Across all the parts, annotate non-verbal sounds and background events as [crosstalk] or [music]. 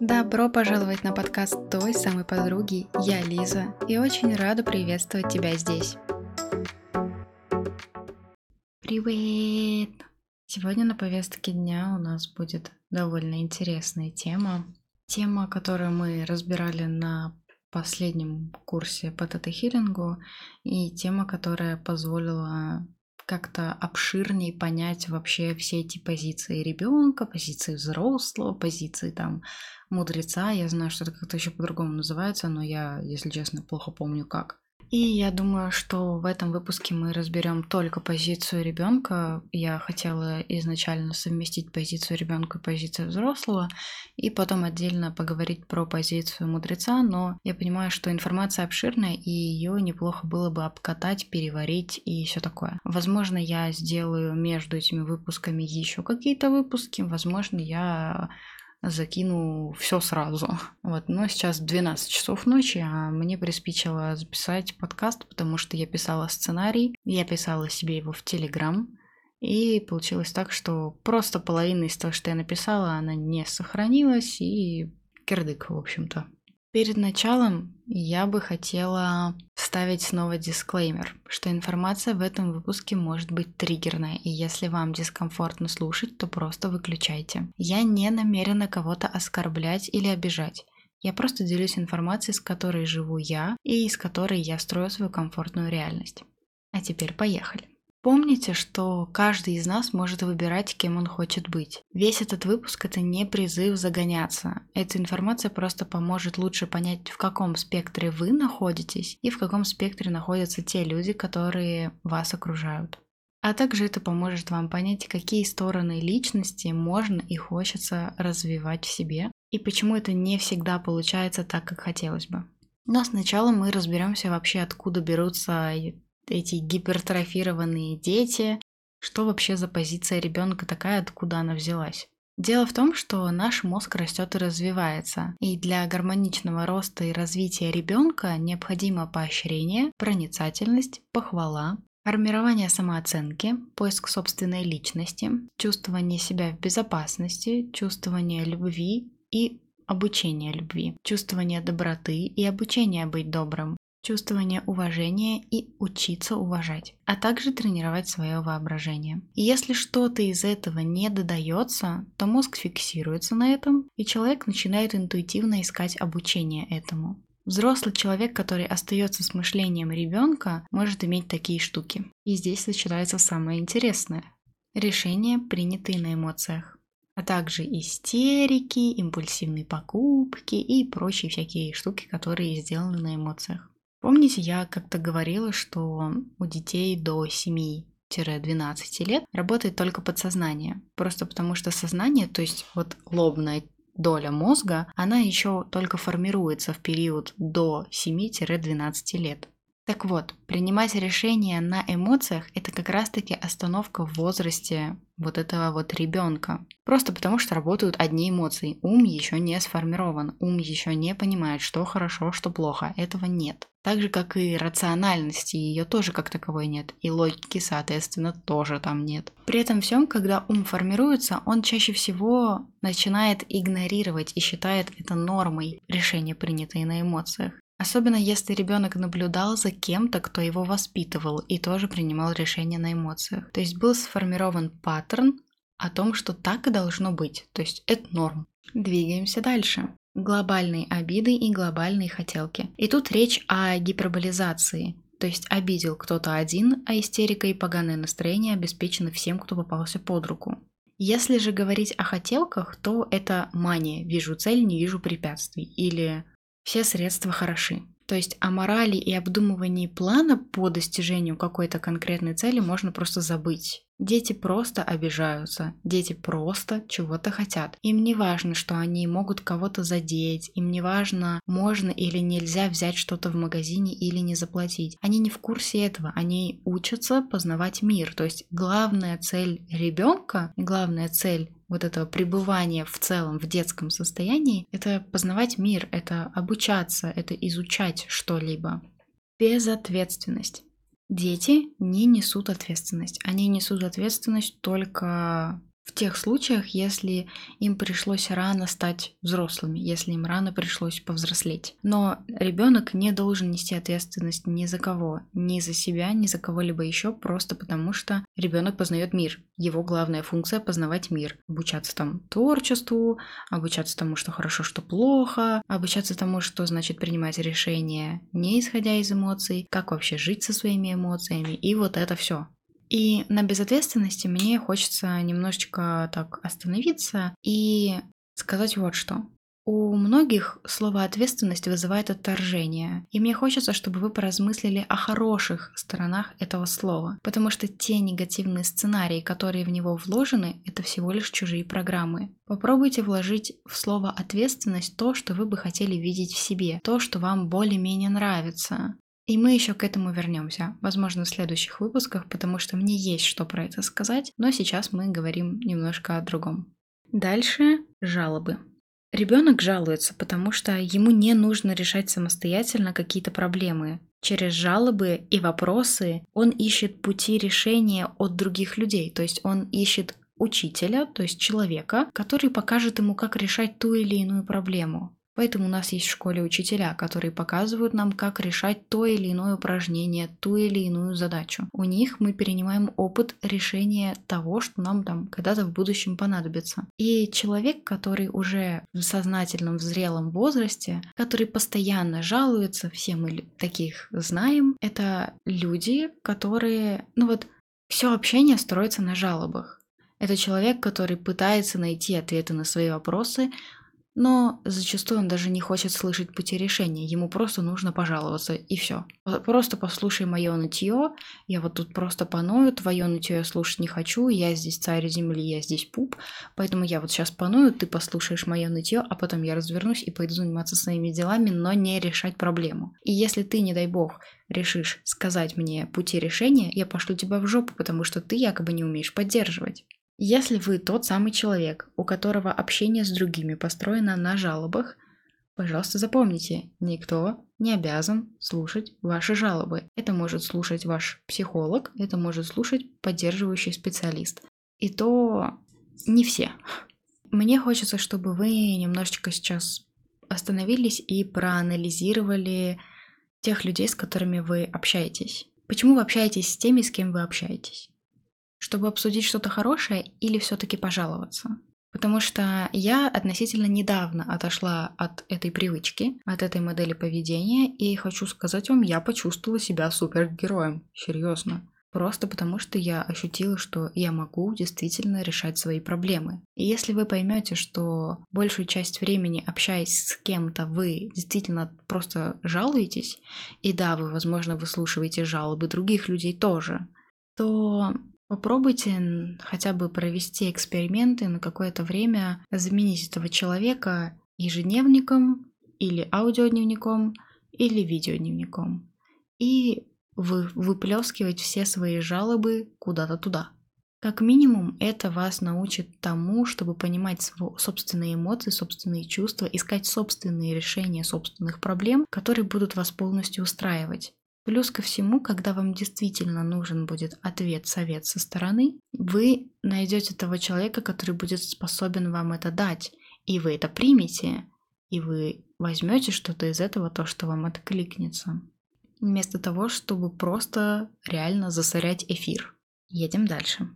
Добро пожаловать на подкаст той самой подруги. Я Лиза и очень рада приветствовать тебя здесь. Привет! Сегодня на повестке дня у нас будет довольно интересная тема. Тема, которую мы разбирали на последнем курсе по тета-хиллингу и тема, которая позволила как-то обширнее понять вообще все эти позиции ребенка, позиции взрослого, позиции там мудреца. Я знаю, что это как-то еще по-другому называется, но я, если честно, плохо помню как. И я думаю, что в этом выпуске мы разберем только позицию ребенка. Я хотела изначально совместить позицию ребенка и позицию взрослого, и потом отдельно поговорить про позицию мудреца, но я понимаю, что информация обширная, и ее неплохо было бы обкатать, переварить и все такое. Возможно, я сделаю между этими выпусками еще какие-то выпуски, возможно, я закину все сразу. Вот, но сейчас 12 часов ночи, а мне приспичило записать подкаст, потому что я писала сценарий, я писала себе его в Телеграм, и получилось так, что просто половина из того, что я написала, она не сохранилась, и кирдык, в общем-то. Перед началом я бы хотела вставить снова дисклеймер, что информация в этом выпуске может быть триггерная, и если вам дискомфортно слушать, то просто выключайте. Я не намерена кого-то оскорблять или обижать. Я просто делюсь информацией, с которой живу я и из которой я строю свою комфортную реальность. А теперь поехали. Помните, что каждый из нас может выбирать, кем он хочет быть. Весь этот выпуск это не призыв загоняться. Эта информация просто поможет лучше понять, в каком спектре вы находитесь и в каком спектре находятся те люди, которые вас окружают. А также это поможет вам понять, какие стороны личности можно и хочется развивать в себе, и почему это не всегда получается так, как хотелось бы. Но сначала мы разберемся вообще, откуда берутся эти гипертрофированные дети. Что вообще за позиция ребенка такая, откуда она взялась? Дело в том, что наш мозг растет и развивается, и для гармоничного роста и развития ребенка необходимо поощрение, проницательность, похвала, формирование самооценки, поиск собственной личности, чувствование себя в безопасности, чувствование любви и обучение любви, чувствование доброты и обучение быть добрым, чувствование уважения и учиться уважать, а также тренировать свое воображение. И если что-то из этого не додается, то мозг фиксируется на этом, и человек начинает интуитивно искать обучение этому. Взрослый человек, который остается с мышлением ребенка, может иметь такие штуки. И здесь начинается самое интересное. Решения, принятые на эмоциях а также истерики, импульсивные покупки и прочие всякие штуки, которые сделаны на эмоциях. Помните, я как-то говорила, что у детей до 7 12 лет работает только подсознание. Просто потому что сознание, то есть вот лобная доля мозга, она еще только формируется в период до 7-12 лет. Так вот, принимать решения на эмоциях – это как раз-таки остановка в возрасте вот этого вот ребенка. Просто потому, что работают одни эмоции. Ум еще не сформирован, ум еще не понимает, что хорошо, что плохо. Этого нет. Так же, как и рациональности, ее тоже как таковой нет. И логики, соответственно, тоже там нет. При этом всем, когда ум формируется, он чаще всего начинает игнорировать и считает это нормой решения, принятые на эмоциях. Особенно если ребенок наблюдал за кем-то, кто его воспитывал и тоже принимал решения на эмоциях. То есть был сформирован паттерн о том, что так и должно быть. То есть это норм. Двигаемся дальше. Глобальные обиды и глобальные хотелки. И тут речь о гиперболизации. То есть обидел кто-то один, а истерика и поганое настроение обеспечены всем, кто попался под руку. Если же говорить о хотелках, то это мания. Вижу цель, не вижу препятствий. Или все средства хороши. То есть о морали и обдумывании плана по достижению какой-то конкретной цели можно просто забыть. Дети просто обижаются, дети просто чего-то хотят. Им не важно, что они могут кого-то задеть, им не важно, можно или нельзя взять что-то в магазине или не заплатить. Они не в курсе этого, они учатся познавать мир. То есть главная цель ребенка, главная цель вот этого пребывания в целом в детском состоянии, это познавать мир, это обучаться, это изучать что-либо. Безответственность. Дети не несут ответственность. Они несут ответственность только в тех случаях, если им пришлось рано стать взрослыми, если им рано пришлось повзрослеть. Но ребенок не должен нести ответственность ни за кого, ни за себя, ни за кого-либо еще, просто потому что ребенок познает мир. Его главная функция познавать мир, обучаться там творчеству, обучаться тому, что хорошо, что плохо, обучаться тому, что значит принимать решения, не исходя из эмоций, как вообще жить со своими эмоциями, и вот это все. И на безответственности мне хочется немножечко так остановиться и сказать вот что. У многих слово «ответственность» вызывает отторжение, и мне хочется, чтобы вы поразмыслили о хороших сторонах этого слова, потому что те негативные сценарии, которые в него вложены, это всего лишь чужие программы. Попробуйте вложить в слово «ответственность» то, что вы бы хотели видеть в себе, то, что вам более-менее нравится. И мы еще к этому вернемся, возможно, в следующих выпусках, потому что мне есть что про это сказать, но сейчас мы говорим немножко о другом. Дальше жалобы. Ребенок жалуется, потому что ему не нужно решать самостоятельно какие-то проблемы. Через жалобы и вопросы он ищет пути решения от других людей, то есть он ищет учителя, то есть человека, который покажет ему, как решать ту или иную проблему. Поэтому у нас есть в школе учителя, которые показывают нам, как решать то или иное упражнение, ту или иную задачу. У них мы перенимаем опыт решения того, что нам там когда-то в будущем понадобится. И человек, который уже в сознательном, в зрелом возрасте, который постоянно жалуется, все мы таких знаем, это люди, которые, ну вот, все общение строится на жалобах. Это человек, который пытается найти ответы на свои вопросы, но зачастую он даже не хочет слышать пути решения, ему просто нужно пожаловаться, и все. Просто послушай мое нытье, я вот тут просто поною, твое нытье я слушать не хочу, я здесь царь земли, я здесь пуп, поэтому я вот сейчас поною, ты послушаешь мое нытье, а потом я развернусь и пойду заниматься своими делами, но не решать проблему. И если ты, не дай бог, решишь сказать мне пути решения, я пошлю тебя в жопу, потому что ты якобы не умеешь поддерживать. Если вы тот самый человек, у которого общение с другими построено на жалобах, пожалуйста, запомните, никто не обязан слушать ваши жалобы. Это может слушать ваш психолог, это может слушать поддерживающий специалист. И то не все. Мне хочется, чтобы вы немножечко сейчас остановились и проанализировали тех людей, с которыми вы общаетесь. Почему вы общаетесь с теми, с кем вы общаетесь? Чтобы обсудить что-то хорошее или все-таки пожаловаться. Потому что я относительно недавно отошла от этой привычки, от этой модели поведения, и хочу сказать вам, я почувствовала себя супергероем. Серьезно. Просто потому, что я ощутила, что я могу действительно решать свои проблемы. И если вы поймете, что большую часть времени, общаясь с кем-то, вы действительно просто жалуетесь, и да, вы, возможно, выслушиваете жалобы других людей тоже, то Попробуйте хотя бы провести эксперименты на какое-то время, заменить этого человека ежедневником или аудиодневником или видеодневником и вы, выплескивать все свои жалобы куда-то туда. Как минимум, это вас научит тому, чтобы понимать свои собственные эмоции, собственные чувства, искать собственные решения собственных проблем, которые будут вас полностью устраивать. Плюс ко всему, когда вам действительно нужен будет ответ, совет со стороны, вы найдете того человека, который будет способен вам это дать, и вы это примете, и вы возьмете что-то из этого, то, что вам откликнется. Вместо того, чтобы просто реально засорять эфир. Едем дальше.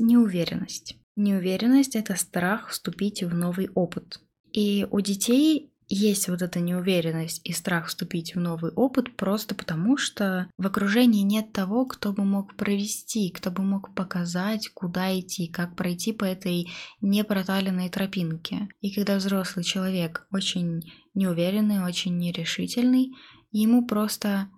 Неуверенность. Неуверенность – это страх вступить в новый опыт. И у детей есть вот эта неуверенность и страх вступить в новый опыт просто потому, что в окружении нет того, кто бы мог провести, кто бы мог показать, куда идти, как пройти по этой непроталенной тропинке. И когда взрослый человек очень неуверенный, очень нерешительный, ему просто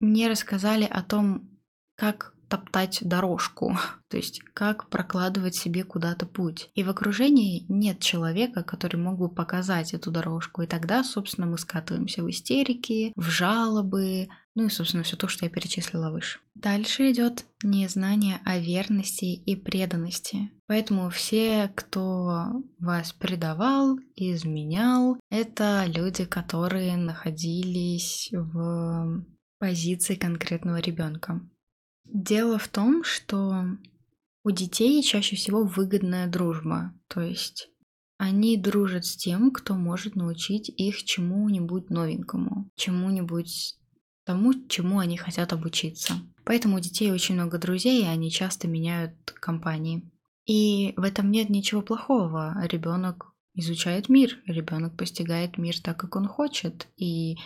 не рассказали о том, как топтать дорожку, [laughs] то есть как прокладывать себе куда-то путь. И в окружении нет человека, который мог бы показать эту дорожку. И тогда, собственно, мы скатываемся в истерики, в жалобы, ну и, собственно, все то, что я перечислила выше. Дальше идет незнание о верности и преданности. Поэтому все, кто вас предавал, изменял, это люди, которые находились в позиции конкретного ребенка. Дело в том, что У детей чаще всего выгодная дружба, то есть они дружат с тем, кто может научить их чему-нибудь новенькому, чему-нибудь тому, чему они хотят обучиться. Поэтому у детей очень много друзей, и они часто меняют компании. И в этом нет ничего плохого. Ребенок изучает мир, ребенок постигает мир так, как он хочет, и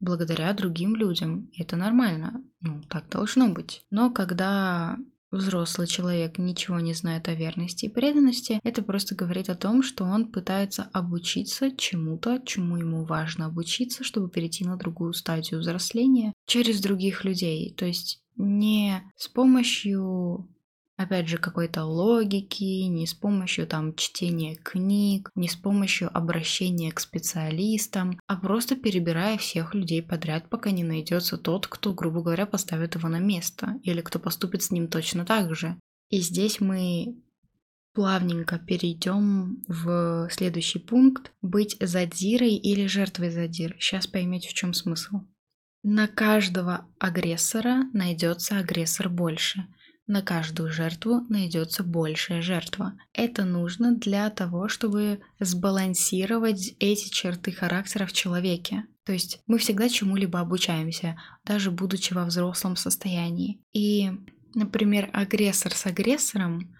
благодаря другим людям. Это нормально. Ну, так должно быть. Но когда взрослый человек ничего не знает о верности и преданности, это просто говорит о том, что он пытается обучиться чему-то, чему ему важно обучиться, чтобы перейти на другую стадию взросления через других людей. То есть не с помощью опять же, какой-то логики, не с помощью там чтения книг, не с помощью обращения к специалистам, а просто перебирая всех людей подряд, пока не найдется тот, кто, грубо говоря, поставит его на место, или кто поступит с ним точно так же. И здесь мы плавненько перейдем в следующий пункт быть задирой или жертвой задир. Сейчас поймете, в чем смысл. На каждого агрессора найдется агрессор больше. На каждую жертву найдется большая жертва. Это нужно для того, чтобы сбалансировать эти черты характера в человеке. То есть мы всегда чему-либо обучаемся, даже будучи во взрослом состоянии. И, например, агрессор с агрессором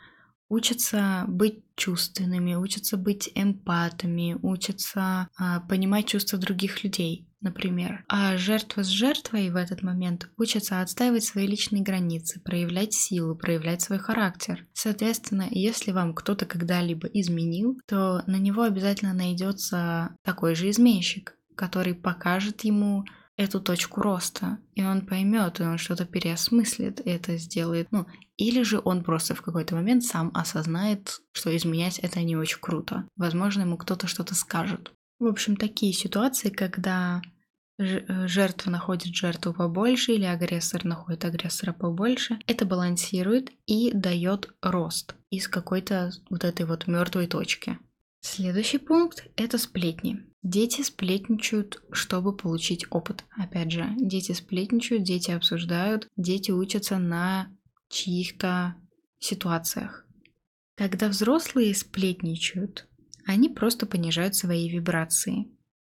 учатся быть чувственными, учатся быть эмпатами, учатся а, понимать чувства других людей например. А жертва с жертвой в этот момент учатся отстаивать свои личные границы, проявлять силу, проявлять свой характер. Соответственно, если вам кто-то когда-либо изменил, то на него обязательно найдется такой же изменщик, который покажет ему эту точку роста, и он поймет, и он что-то переосмыслит, и это сделает, ну, или же он просто в какой-то момент сам осознает, что изменять это не очень круто. Возможно, ему кто-то что-то скажет. В общем, такие ситуации, когда Э, жертва находит жертву побольше или агрессор находит агрессора побольше, это балансирует и дает рост из какой-то вот этой вот мертвой точки. Следующий пункт – это сплетни. Дети сплетничают, чтобы получить опыт. Опять же, дети сплетничают, дети обсуждают, дети учатся на чьих-то ситуациях. Когда взрослые сплетничают, они просто понижают свои вибрации,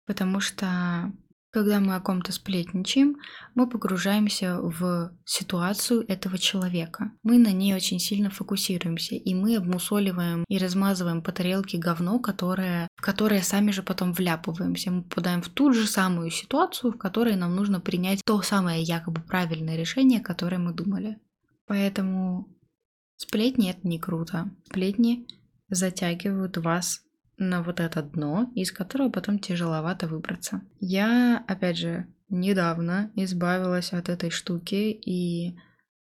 потому что когда мы о ком-то сплетничаем, мы погружаемся в ситуацию этого человека. Мы на ней очень сильно фокусируемся, и мы обмусоливаем и размазываем по тарелке говно, которое, в которое сами же потом вляпываемся. Мы попадаем в ту же самую ситуацию, в которой нам нужно принять то самое якобы правильное решение, которое мы думали. Поэтому сплетни это не круто. Сплетни затягивают вас на вот это дно, из которого потом тяжеловато выбраться. Я, опять же, недавно избавилась от этой штуки и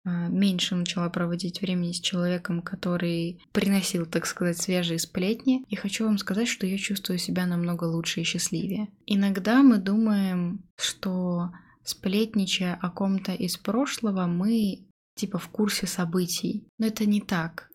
а, меньше начала проводить времени с человеком, который приносил, так сказать, свежие сплетни. И хочу вам сказать, что я чувствую себя намного лучше и счастливее. Иногда мы думаем, что сплетничая о ком-то из прошлого, мы типа в курсе событий. Но это не так.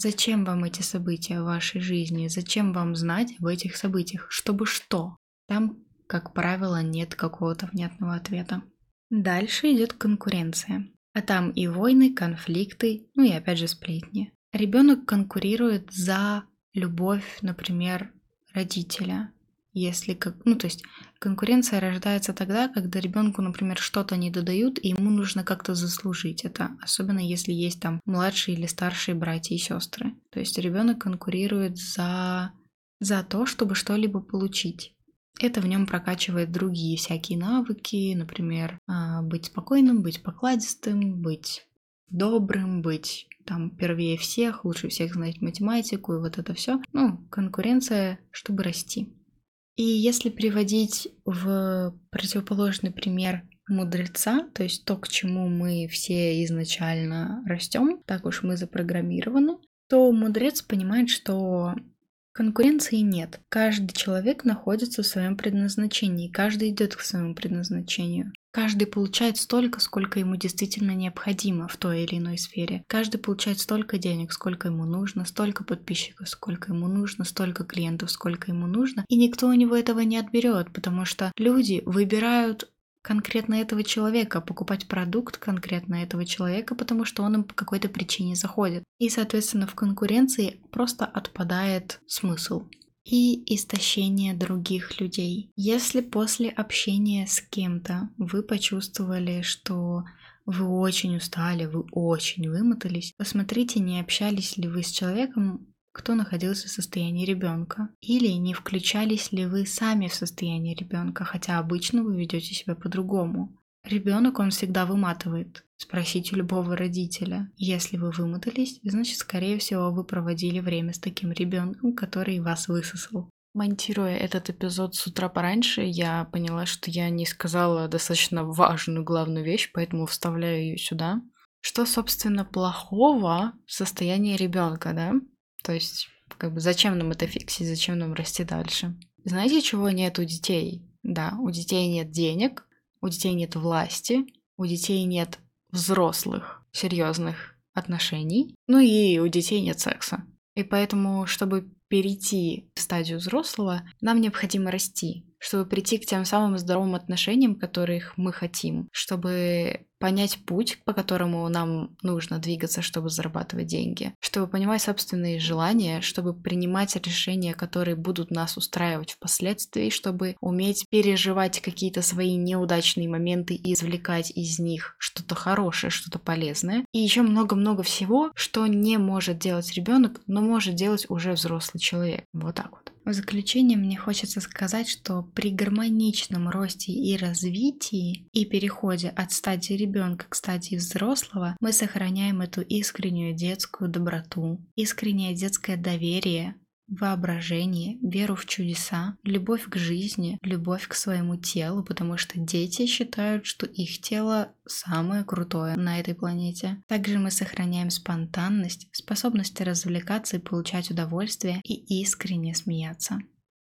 Зачем вам эти события в вашей жизни? Зачем вам знать об этих событиях? Чтобы что? Там, как правило, нет какого-то внятного ответа. Дальше идет конкуренция. А там и войны, конфликты, ну и опять же сплетни. Ребенок конкурирует за любовь, например, родителя, если как, ну то есть конкуренция рождается тогда, когда ребенку, например, что-то не додают, и ему нужно как-то заслужить это, особенно если есть там младшие или старшие братья и сестры. То есть ребенок конкурирует за за то, чтобы что-либо получить. Это в нем прокачивает другие всякие навыки, например, а, быть спокойным, быть покладистым, быть добрым, быть там первее всех, лучше всех знать математику и вот это все. Ну, конкуренция, чтобы расти. И если приводить в противоположный пример мудреца, то есть то, к чему мы все изначально растем, так уж мы запрограммированы, то мудрец понимает, что конкуренции нет. Каждый человек находится в своем предназначении, каждый идет к своему предназначению. Каждый получает столько, сколько ему действительно необходимо в той или иной сфере. Каждый получает столько денег, сколько ему нужно, столько подписчиков, сколько ему нужно, столько клиентов, сколько ему нужно. И никто у него этого не отберет, потому что люди выбирают конкретно этого человека, покупать продукт конкретно этого человека, потому что он им по какой-то причине заходит. И, соответственно, в конкуренции просто отпадает смысл и истощение других людей. Если после общения с кем-то вы почувствовали, что вы очень устали, вы очень вымотались, посмотрите, не общались ли вы с человеком, кто находился в состоянии ребенка. Или не включались ли вы сами в состояние ребенка, хотя обычно вы ведете себя по-другому. Ребенок, он всегда выматывает. Спросите любого родителя. Если вы вымотались, значит, скорее всего, вы проводили время с таким ребенком, который вас высосал. Монтируя этот эпизод с утра пораньше, я поняла, что я не сказала достаточно важную главную вещь, поэтому вставляю ее сюда. Что, собственно, плохого в состоянии ребенка, да? То есть, как бы, зачем нам это фиксить, зачем нам расти дальше? Знаете, чего нет у детей? Да, у детей нет денег, у детей нет власти, у детей нет взрослых, серьезных отношений, ну и у детей нет секса. И поэтому, чтобы перейти в стадию взрослого, нам необходимо расти, чтобы прийти к тем самым здоровым отношениям, которых мы хотим, чтобы понять путь, по которому нам нужно двигаться, чтобы зарабатывать деньги, чтобы понимать собственные желания, чтобы принимать решения, которые будут нас устраивать впоследствии, чтобы уметь переживать какие-то свои неудачные моменты и извлекать из них что-то хорошее, что-то полезное. И еще много-много всего, что не может делать ребенок, но может делать уже взрослый человек. Вот так вот. В заключение мне хочется сказать, что при гармоничном росте и развитии и переходе от стадии ребенка к стадии взрослого мы сохраняем эту искреннюю детскую доброту, искреннее детское доверие, воображение, веру в чудеса, любовь к жизни, любовь к своему телу, потому что дети считают, что их тело самое крутое на этой планете. Также мы сохраняем спонтанность, способность развлекаться и получать удовольствие и искренне смеяться.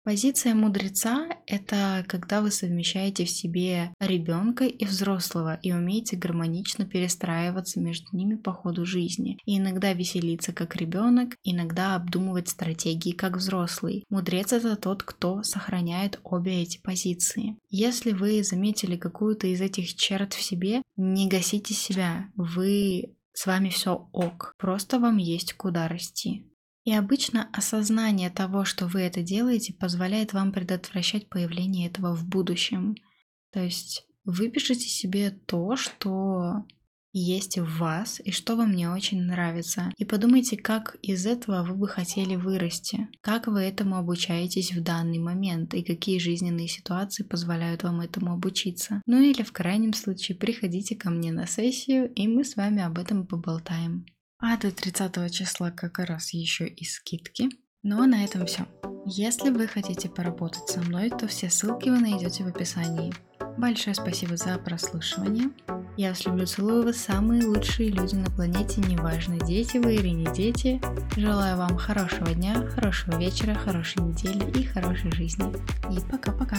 Позиция мудреца – это когда вы совмещаете в себе ребенка и взрослого и умеете гармонично перестраиваться между ними по ходу жизни. И иногда веселиться как ребенок, иногда обдумывать стратегии как взрослый. Мудрец – это тот, кто сохраняет обе эти позиции. Если вы заметили какую-то из этих черт в себе, не гасите себя. Вы с вами все ок. Просто вам есть куда расти. И обычно осознание того, что вы это делаете, позволяет вам предотвращать появление этого в будущем. То есть выпишите себе то, что есть в вас и что вам не очень нравится. И подумайте, как из этого вы бы хотели вырасти, как вы этому обучаетесь в данный момент и какие жизненные ситуации позволяют вам этому обучиться. Ну или в крайнем случае приходите ко мне на сессию, и мы с вами об этом поболтаем. А до 30 числа как раз еще и скидки. Ну а на этом все. Если вы хотите поработать со мной, то все ссылки вы найдете в описании. Большое спасибо за прослушивание. Я вас люблю, целую, вы самые лучшие люди на планете, неважно, дети вы или не дети. Желаю вам хорошего дня, хорошего вечера, хорошей недели и хорошей жизни. И пока-пока.